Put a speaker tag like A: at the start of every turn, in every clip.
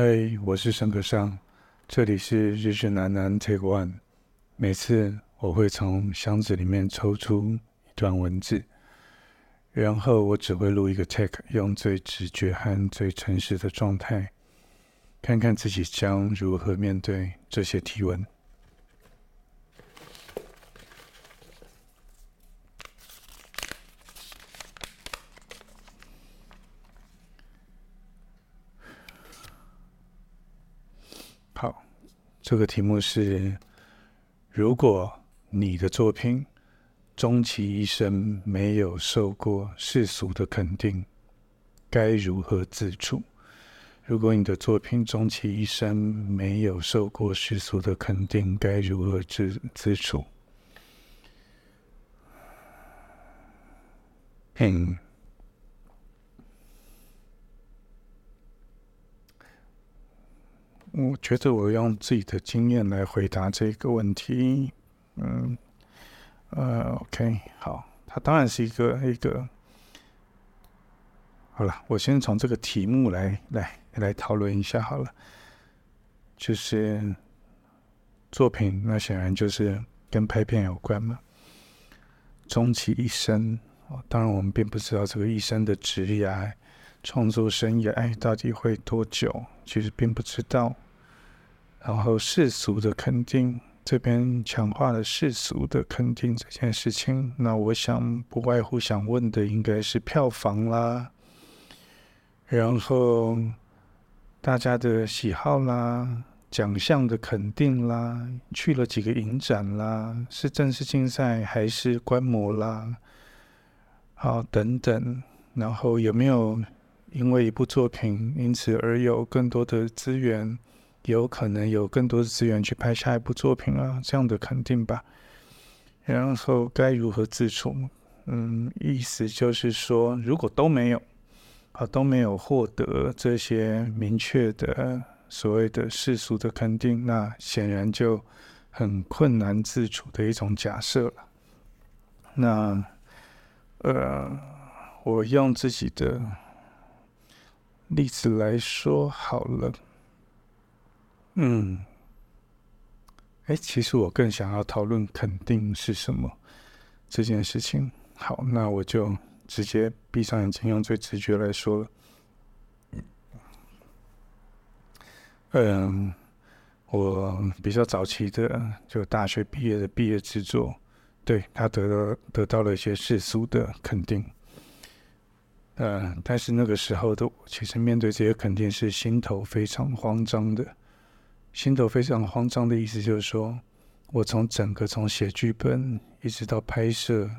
A: 嗨，我是沈克尚，这里是日日难难 Take One。每次我会从箱子里面抽出一段文字，然后我只会录一个 take，用最直觉和最诚实的状态，看看自己将如何面对这些提问。这个题目是：如果你的作品终其一生没有受过世俗的肯定，该如何自处？如果你的作品终其一生没有受过世俗的肯定，该如何自自处？嗯。我觉得我用自己的经验来回答这个问题，嗯，呃，OK，好，它当然是一个一个，好了，我先从这个题目来来来讨论一下好了，就是作品，那显然就是跟拍片有关嘛，终其一生，哦当然我们并不知道这个一生的职业创作生涯到底会多久，其实并不知道。然后世俗的肯定，这边强化了世俗的肯定这件事情。那我想不外乎想问的应该是票房啦，然后大家的喜好啦，奖项的肯定啦，去了几个影展啦，是正式竞赛还是观摩啦？好，等等，然后有没有因为一部作品因此而有更多的资源？有可能有更多的资源去拍下一部作品啊，这样的肯定吧。然后该如何自处？嗯，意思就是说，如果都没有啊，都没有获得这些明确的所谓的世俗的肯定，那显然就很困难自处的一种假设了。那呃，我用自己的例子来说好了。嗯，哎，其实我更想要讨论肯定是什么这件事情。好，那我就直接闭上眼睛，用最直觉来说了。嗯，我比较早期的就大学毕业的毕业制作，对，他得到得到了一些世俗的肯定。嗯，但是那个时候的我，其实面对这些肯定是心头非常慌张的。心头非常慌张的意思就是说，我从整个从写剧本一直到拍摄，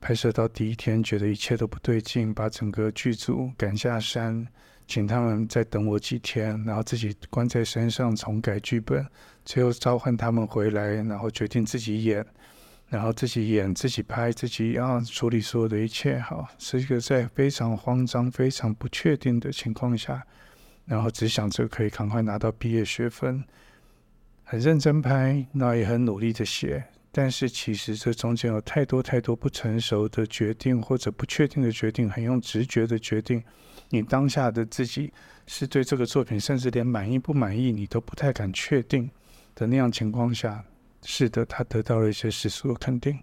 A: 拍摄到第一天觉得一切都不对劲，把整个剧组赶下山，请他们再等我几天，然后自己关在山上重改剧本，最后召唤他们回来，然后决定自己演，然后自己演自己拍自己要处理所有的一切，好，是一个在非常慌张、非常不确定的情况下。然后只想着可以赶快拿到毕业学分，很认真拍，那也很努力的写。但是其实这中间有太多太多不成熟的决定，或者不确定的决定，很用直觉的决定。你当下的自己是对这个作品，甚至连满意不满意你都不太敢确定的那样情况下，是的，他得到了一些世俗的肯定，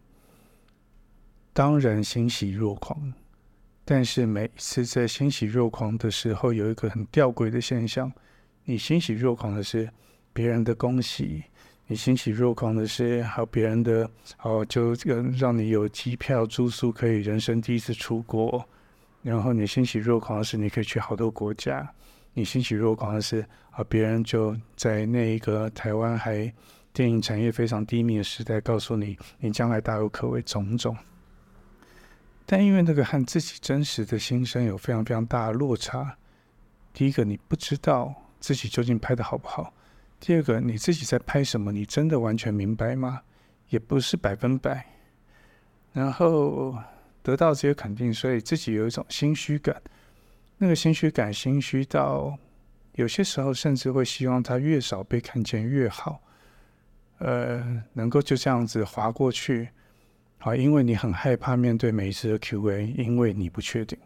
A: 当然欣喜若狂。但是每一次在欣喜若狂的时候，有一个很吊诡的现象：你欣喜若狂的是别人的恭喜，你欣喜若狂的是还有别人的哦，就这个让你有机票住宿，可以人生第一次出国。然后你欣喜若狂的是你可以去好多国家，你欣喜若狂的是啊，别人就在那一个台湾还电影产业非常低迷的时代，告诉你你将来大有可为，种种。但因为那个和自己真实的心声有非常非常大的落差。第一个，你不知道自己究竟拍得好不好；第二个，你自己在拍什么，你真的完全明白吗？也不是百分百。然后得到这些肯定，所以自己有一种心虚感。那个心虚感，心虚到有些时候甚至会希望他越少被看见越好。呃，能够就这样子滑过去。好，因为你很害怕面对每一次的 Q&A，因为你不确定，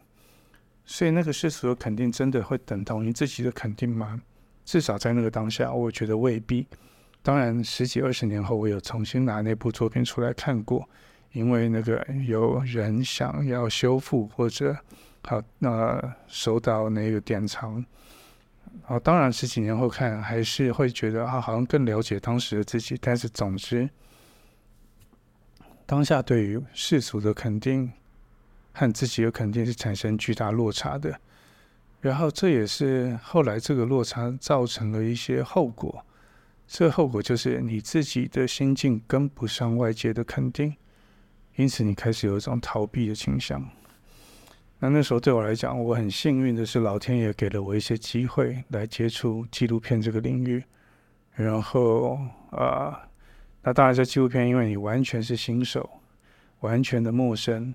A: 所以那个世俗的肯定真的会等同于自己的肯定吗？至少在那个当下，我觉得未必。当然，十几二十年后，我有重新拿那部作品出来看过，因为那个有人想要修复或者好那收到那个典藏。哦，当然十几年后看，还是会觉得啊，好像更了解当时的自己。但是总之，当下对于世俗的肯定和自己的肯定是产生巨大落差的。然后这也是后来这个落差造成了一些后果。这后果就是你自己的心境跟不上外界的肯定，因此你开始有一种逃避的倾向。那那时候对我来讲，我很幸运的是，老天爷给了我一些机会来接触纪录片这个领域。然后啊、呃，那当然这纪录片，因为你完全是新手，完全的陌生，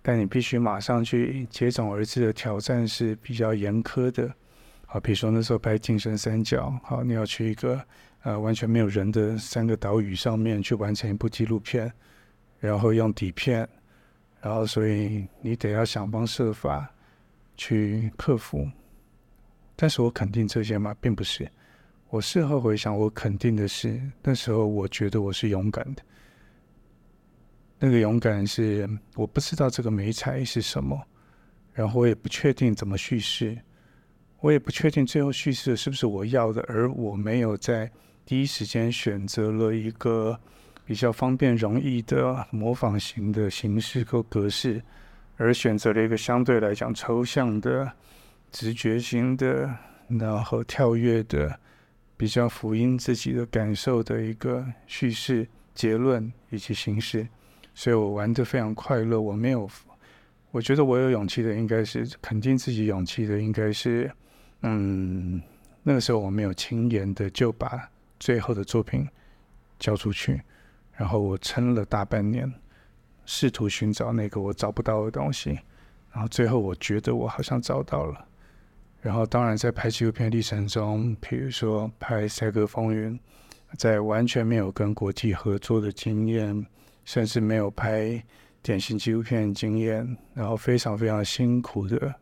A: 但你必须马上去接踵而至的挑战是比较严苛的。好，比如说那时候拍《净身三角》，好，你要去一个呃完全没有人的三个岛屿上面去完成一部纪录片，然后用底片。然后，所以你得要想方设法去克服。但是我肯定这些吗？并不是。我事后回想，我肯定的是那时候我觉得我是勇敢的。那个勇敢是我不知道这个媒材是什么，然后我也不确定怎么叙事，我也不确定最后叙事是不是我要的，而我没有在第一时间选择了一个。比较方便、容易的模仿型的形式和格式，而选择了一个相对来讲抽象的、直觉型的，然后跳跃的、比较符应自己的感受的一个叙事结论以及形式，所以我玩得非常快乐。我没有，我觉得我有勇气的，应该是肯定自己勇气的，应该是，嗯，那个时候我没有轻言的就把最后的作品交出去。然后我撑了大半年，试图寻找那个我找不到的东西，然后最后我觉得我好像找到了。然后当然在拍纪录片历程中，比如说拍《赛格风云》，在完全没有跟国际合作的经验，甚至没有拍典型纪录片经验，然后非常非常辛苦的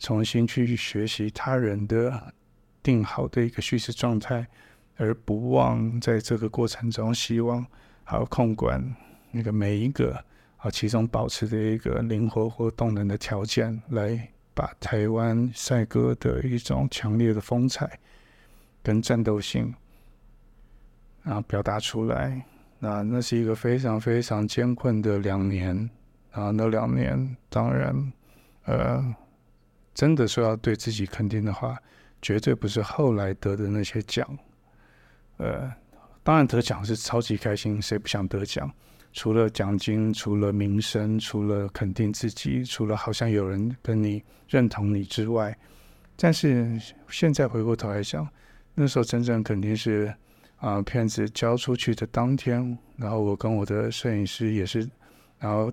A: 重新去学习他人的定好的一个叙事状态，而不忘在这个过程中希望。还有控管那个每一个啊，其中保持着一个灵活或动能的条件，来把台湾赛鸽的一种强烈的风采跟战斗性，啊表达出来。那那是一个非常非常艰困的两年啊，那两年当然，呃，真的说要对自己肯定的话，绝对不是后来得的那些奖，呃。当然得奖是超级开心，谁不想得奖？除了奖金，除了名声，除了肯定自己，除了好像有人跟你认同你之外，但是现在回过头来想，那时候真正肯定是啊，片子交出去的当天，然后我跟我的摄影师也是，然后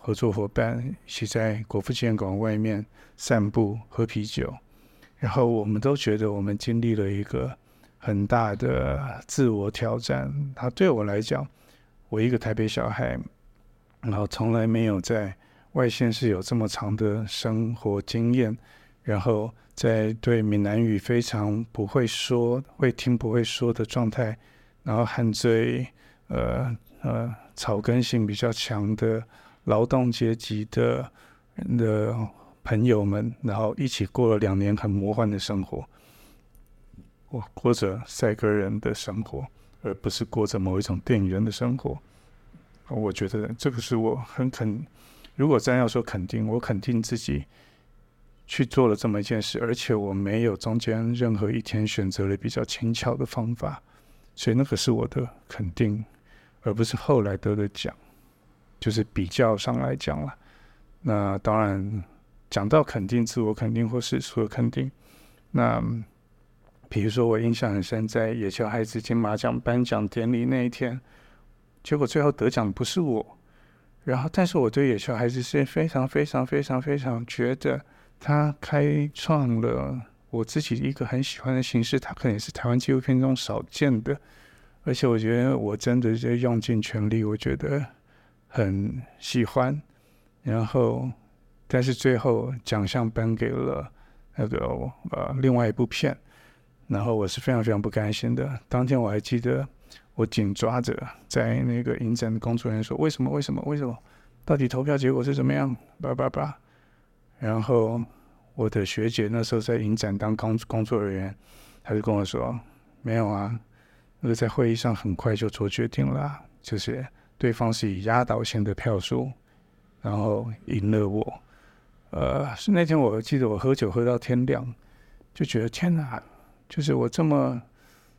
A: 合作伙伴一起在国父纪念馆外面散步喝啤酒，然后我们都觉得我们经历了一个。很大的自我挑战。他对我来讲，我一个台北小孩，然后从来没有在外县市有这么长的生活经验，然后在对闽南语非常不会说、会听不会说的状态，然后和最呃呃草根性比较强的劳动阶级的的朋友们，然后一起过了两年很魔幻的生活。我过着赛鸽人的生活，而不是过着某一种电影人的生活。我觉得这个是我很肯，如果真要说肯定，我肯定自己去做了这么一件事，而且我没有中间任何一天选择了比较轻巧的方法，所以那个是我的肯定，而不是后来得的奖。就是比较上来讲了，那当然讲到肯定、自我肯定或世俗的肯定，那。比如说，我印象很深，在《野球孩子》金马奖颁奖典礼那一天，结果最后得奖不是我。然后，但是我对《野球孩子》是非常非常非常非常觉得他开创了我自己一个很喜欢的形式，他可能也是台湾纪录片中少见的。而且，我觉得我真的是用尽全力，我觉得很喜欢。然后，但是最后奖项颁给了那个呃另外一部片。然后我是非常非常不甘心的。当天我还记得，我紧抓着在那个影展的工作人员说：“为什么？为什么？为什么？到底投票结果是怎么样？”叭叭叭。然后我的学姐那时候在影展当工工作人员，她就跟我说：“没有啊，那个在会议上很快就做决定了，就是对方是以压倒性的票数，然后赢了我。”呃，是那天我记得我喝酒喝到天亮，就觉得天哪，就是我这么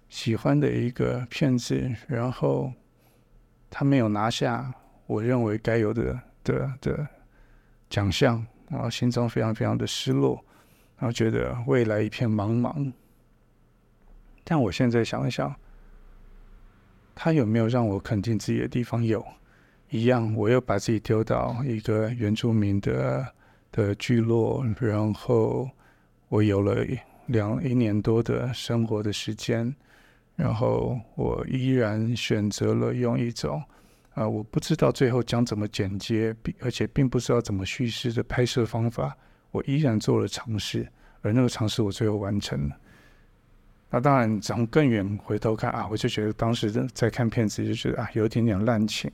A: 喜欢的一个片子，然后他没有拿下我认为该有的的的奖项，然后心中非常非常的失落，然后觉得未来一片茫茫。但我现在想一想，他有没有让我肯定自己的地方？有，一样，我又把自己丢到一个原住民的。的聚落，然后我有了两一年多的生活的时间，然后我依然选择了用一种啊、我不知道最后将怎么剪接，并而且并不知道怎么叙事的拍摄方法，我依然做了尝试，而那个尝试我最后完成了。那当然从更远回头看啊，我就觉得当时在看片子就觉得啊，有一点点滥情，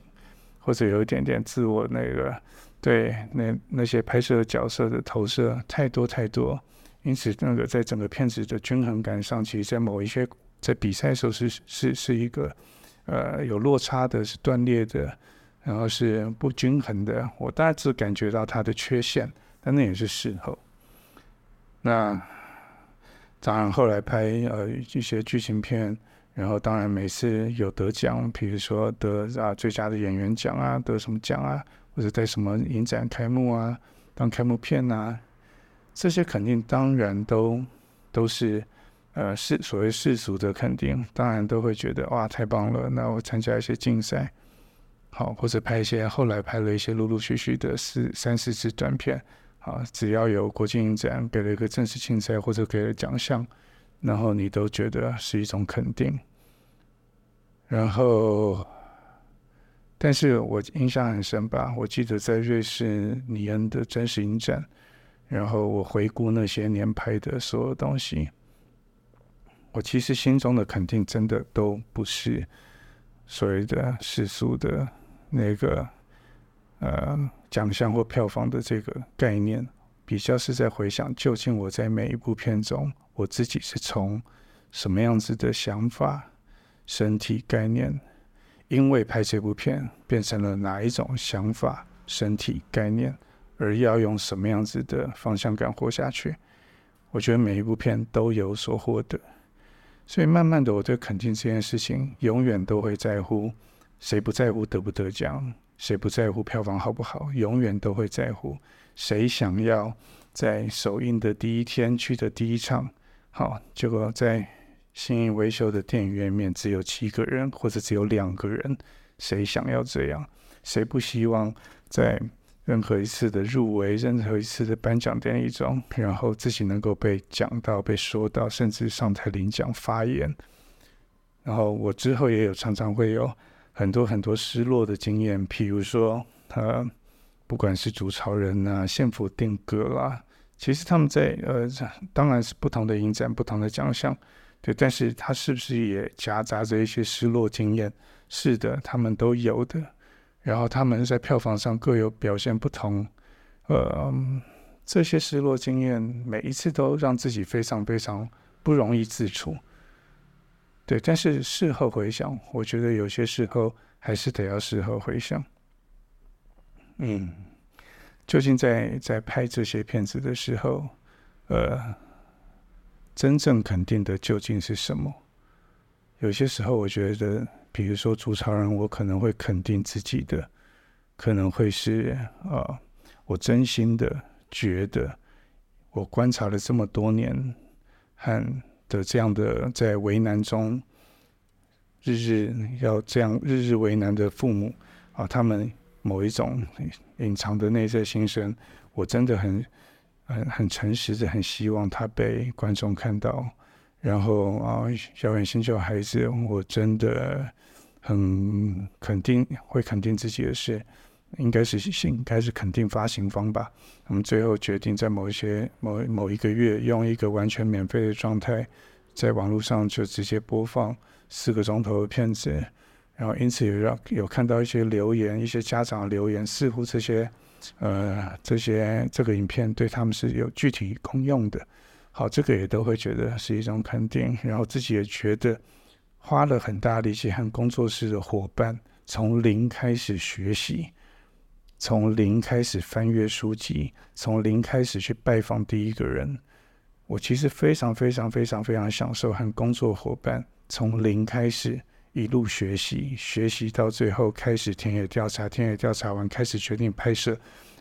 A: 或者有一点点自我那个。对，那那些拍摄角色的投射太多太多，因此那个在整个片子的均衡感上，其实，在某一些在比赛的时候是是是一个呃有落差的，是断裂的，然后是不均衡的。我大致感觉到它的缺陷，但那也是事后。那当然后来拍呃一些剧情片，然后当然每次有得奖，比如说得啊最佳的演员奖啊，得什么奖啊。或者在什么影展开幕啊，当开幕片啊，这些肯定当然都都是呃世所谓世俗的肯定，当然都会觉得哇太棒了。那我参加一些竞赛，好，或者拍一些后来拍了一些陆陆续续的四三四支短片，啊，只要有国际影展给了一个正式竞赛或者给了奖项，然后你都觉得是一种肯定，然后。但是我印象很深吧，我记得在瑞士尼恩的真实影展，然后我回顾那些年拍的所有东西，我其实心中的肯定真的都不是所谓的世俗的那个呃奖项或票房的这个概念，比较是在回想究竟我在每一部片中，我自己是从什么样子的想法、身体概念。因为拍这部片变成了哪一种想法、身体概念，而要用什么样子的方向感活下去？我觉得每一部片都有所获得，所以慢慢的，我对肯定这件事情永远都会在乎。谁不在乎得不得奖？谁不在乎票房好不好？永远都会在乎。谁想要在首映的第一天去的第一场？好，结果在。新义威秀的电影院面只有七个人，或者只有两个人，谁想要这样？谁不希望在任何一次的入围、任何一次的颁奖典礼中，然后自己能够被讲到、被说到，甚至上台领奖发言？然后我之后也有常常会有很多很多失落的经验，譬如说，他不管是竹草人啊、宪法定格啦，其实他们在呃，当然是不同的影展、不同的奖项。对，但是他是不是也夹杂着一些失落经验？是的，他们都有的。然后他们在票房上各有表现不同。呃，这些失落经验每一次都让自己非常非常不容易自处。对，但是事后回想，我觉得有些时候还是得要事后回想。嗯，究竟在在拍这些片子的时候，呃。真正肯定的究竟是什么？有些时候，我觉得，比如说竹草人，我可能会肯定自己的，可能会是啊、呃，我真心的觉得，我观察了这么多年，和的这样的在为难中，日日要这样日日为难的父母啊，他们某一种隐藏的内在心声，我真的很。很很诚实的，很希望他被观众看到。然后啊，小远星球孩子，我真的很肯定，会肯定自己的事，应该是应该是肯定发行方吧。我们最后决定在某一些某某一个月，用一个完全免费的状态，在网络上就直接播放四个钟头的片子，然后因此有让有看到一些留言，一些家长留言，似乎这些呃这些这个影片对他们是有具体功用的。好，这个也都会觉得是一种肯定，然后自己也觉得花了很大力气和工作室的伙伴从零开始学习，从零开始翻阅书籍，从零开始去拜访第一个人。我其实非常非常非常非常享受和工作伙伴从零开始一路学习，学习到最后开始田野调查，田野调查完开始决定拍摄，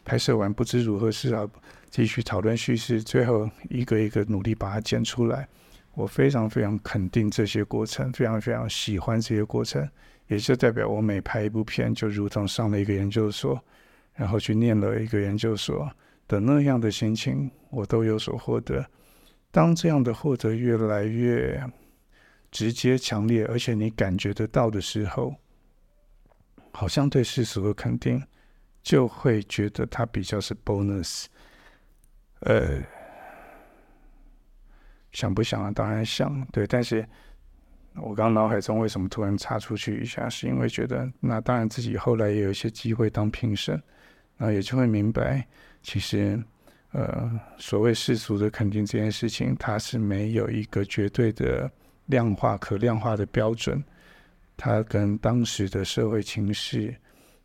A: 拍摄完不知如何是好。继续讨论叙事，最后一个一个努力把它剪出来。我非常非常肯定这些过程，非常非常喜欢这些过程，也就代表我每拍一部片，就如同上了一个研究所，然后去念了一个研究所的那样的心情，我都有所获得。当这样的获得越来越直接、强烈，而且你感觉得到的时候，好像对世俗的肯定，就会觉得它比较是 bonus。呃，想不想啊？当然想，对。但是，我刚脑海中为什么突然插出去一下，是因为觉得，那当然自己后来也有一些机会当评审，那也就会明白，其实，呃，所谓世俗的肯定这件事情，它是没有一个绝对的量化、可量化的标准，它跟当时的社会情势，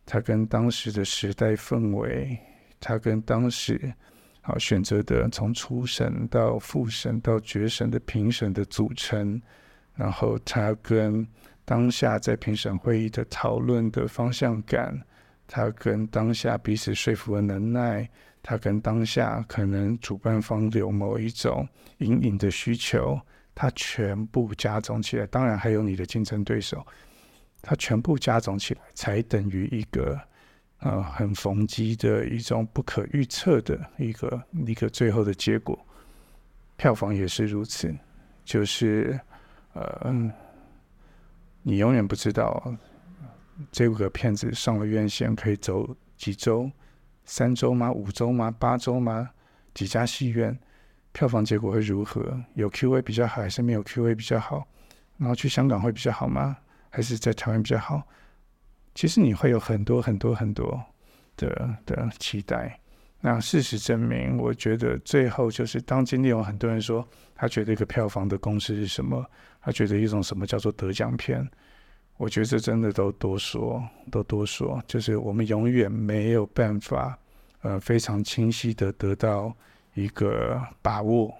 A: 它跟当时的时代氛围，它跟当时。好，选择的从初审到复审到决审的评审的组成，然后他跟当下在评审会议的讨论的方向感，他跟当下彼此说服的能耐，他跟当下可能主办方有某一种隐隐的需求，他全部加总起来，当然还有你的竞争对手，他全部加总起来才等于一个。啊，很逢机的一种不可预测的一个一个最后的结果，票房也是如此，就是呃，你永远不知道这五个片子上了院线可以走几周，三周吗？五周吗？八周吗？几家戏院，票房结果会如何？有 Q A 比较好，还是没有 Q A 比较好？然后去香港会比较好吗？还是在台湾比较好？其实你会有很多很多很多的的期待。那事实证明，我觉得最后就是，当今天有很多人说他觉得一个票房的公式是什么，他觉得一种什么叫做得奖片，我觉得这真的都多说，都多说，就是我们永远没有办法，呃，非常清晰的得到一个把握，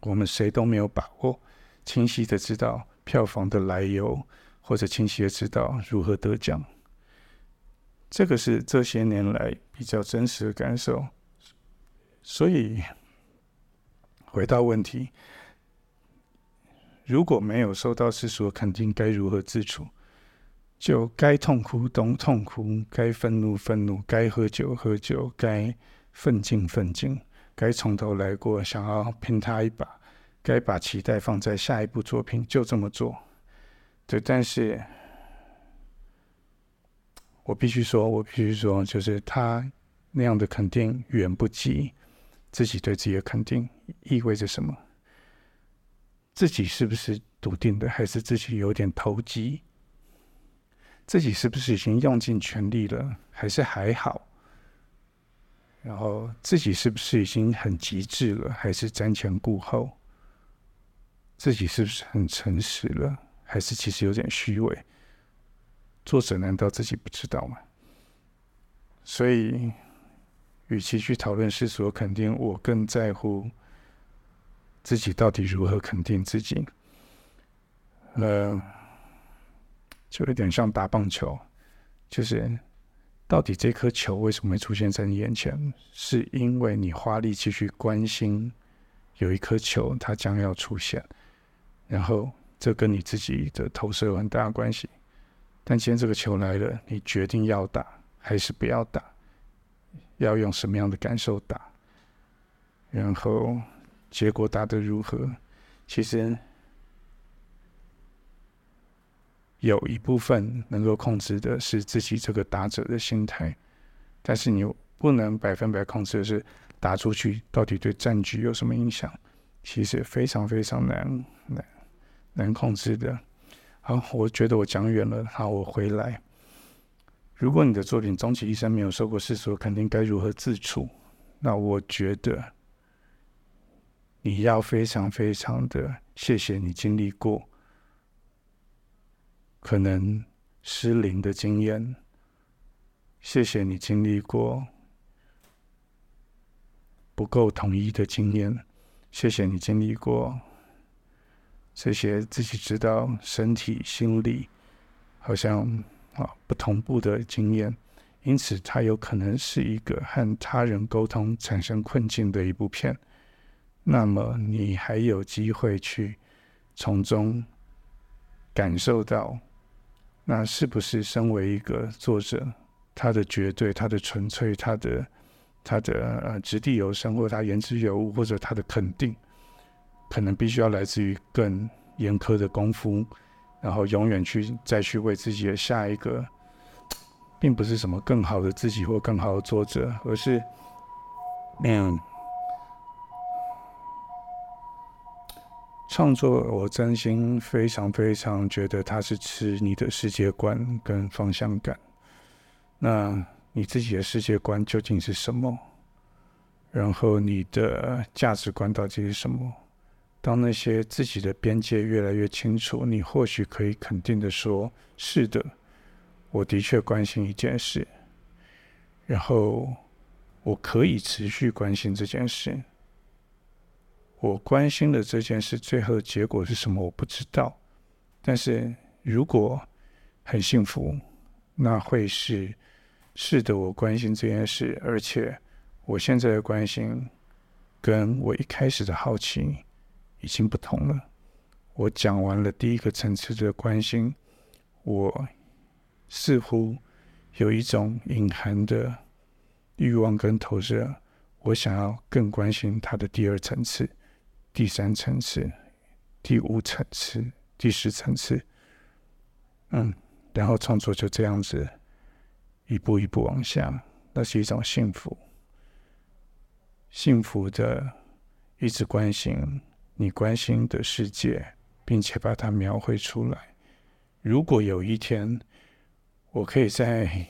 A: 我们谁都没有把握，清晰的知道票房的来由。或者清晰的知道如何得奖，这个是这些年来比较真实的感受。所以回到问题，如果没有受到世俗的肯定，该如何自处？就该痛哭懂痛哭，该愤怒愤怒，该喝酒喝酒，该奋进奋进，该从头来过，想要拼他一把，该把期待放在下一部作品，就这么做。对，但是我必须说，我必须说，就是他那样的肯定远不及自己对自己的肯定意味着什么。自己是不是笃定的，还是自己有点投机？自己是不是已经用尽全力了，还是还好？然后自己是不是已经很极致了，还是瞻前顾后？自己是不是很诚实了？还是其实有点虚伪，作者难道自己不知道吗？所以，与其去讨论世俗的肯定，我更在乎自己到底如何肯定自己。呃，就有点像打棒球，就是到底这颗球为什么会出现在你眼前？是因为你花力气去关心有一颗球，它将要出现，然后。这跟你自己的投射有很大的关系，但今天这个球来了，你决定要打还是不要打？要用什么样的感受打？然后结果打得如何？其实有一部分能够控制的是自己这个打者的心态，但是你不能百分百控制的是打出去到底对战局有什么影响？其实非常非常难难能控制的。好，我觉得我讲远了，好，我回来。如果你的作品终其一生没有受过世俗肯定，该如何自处？那我觉得你要非常非常的谢谢你经历过可能失灵的经验，谢谢你经历过不够统一的经验，谢谢你经历过这些自己知道身体、心理好像。啊，不同步的经验，因此它有可能是一个和他人沟通产生困境的一部片。那么你还有机会去从中感受到，那是不是身为一个作者，他的绝对、他的纯粹、他的他的呃掷地有声，或者他言之有物，或者他的肯定，可能必须要来自于更严苛的功夫。然后永远去再去为自己的下一个，并不是什么更好的自己或更好的作者，而是，嗯，创作。我真心非常非常觉得它是吃你的世界观跟方向感。那你自己的世界观究竟是什么？然后你的价值观到底是什么？当那些自己的边界越来越清楚，你或许可以肯定的说：“是的，我的确关心一件事，然后我可以持续关心这件事。我关心的这件事最后的结果是什么？我不知道。但是如果很幸福，那会是是的，我关心这件事，而且我现在的关心跟我一开始的好奇。”已经不同了。我讲完了第一个层次的关心，我似乎有一种隐含的欲望跟投射，我想要更关心他的第二层次、第三层次、第五层次、第十层次。嗯，然后创作就这样子一步一步往下，那是一种幸福，幸福的一直关心。你关心的世界，并且把它描绘出来。如果有一天，我可以在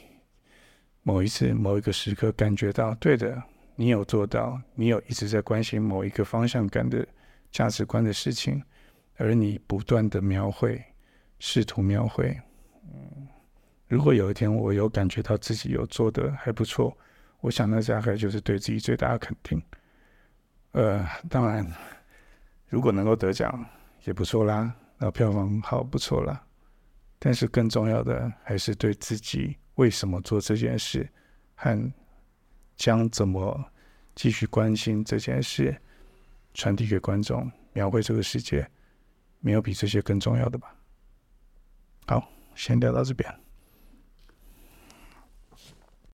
A: 某一次、某一个时刻感觉到，对的，你有做到，你有一直在关心某一个方向感的价值观的事情，而你不断的描绘，试图描绘。嗯，如果有一天我有感觉到自己有做得还不错，我想那大概就是对自己最大的肯定。呃，当然。如果能够得奖也不错啦，那票房好不错啦。但是更重要的还是对自己为什么做这件事，和将怎么继续关心这件事传递给观众，描绘这个世界，没有比这些更重要的吧。好，先聊到这边。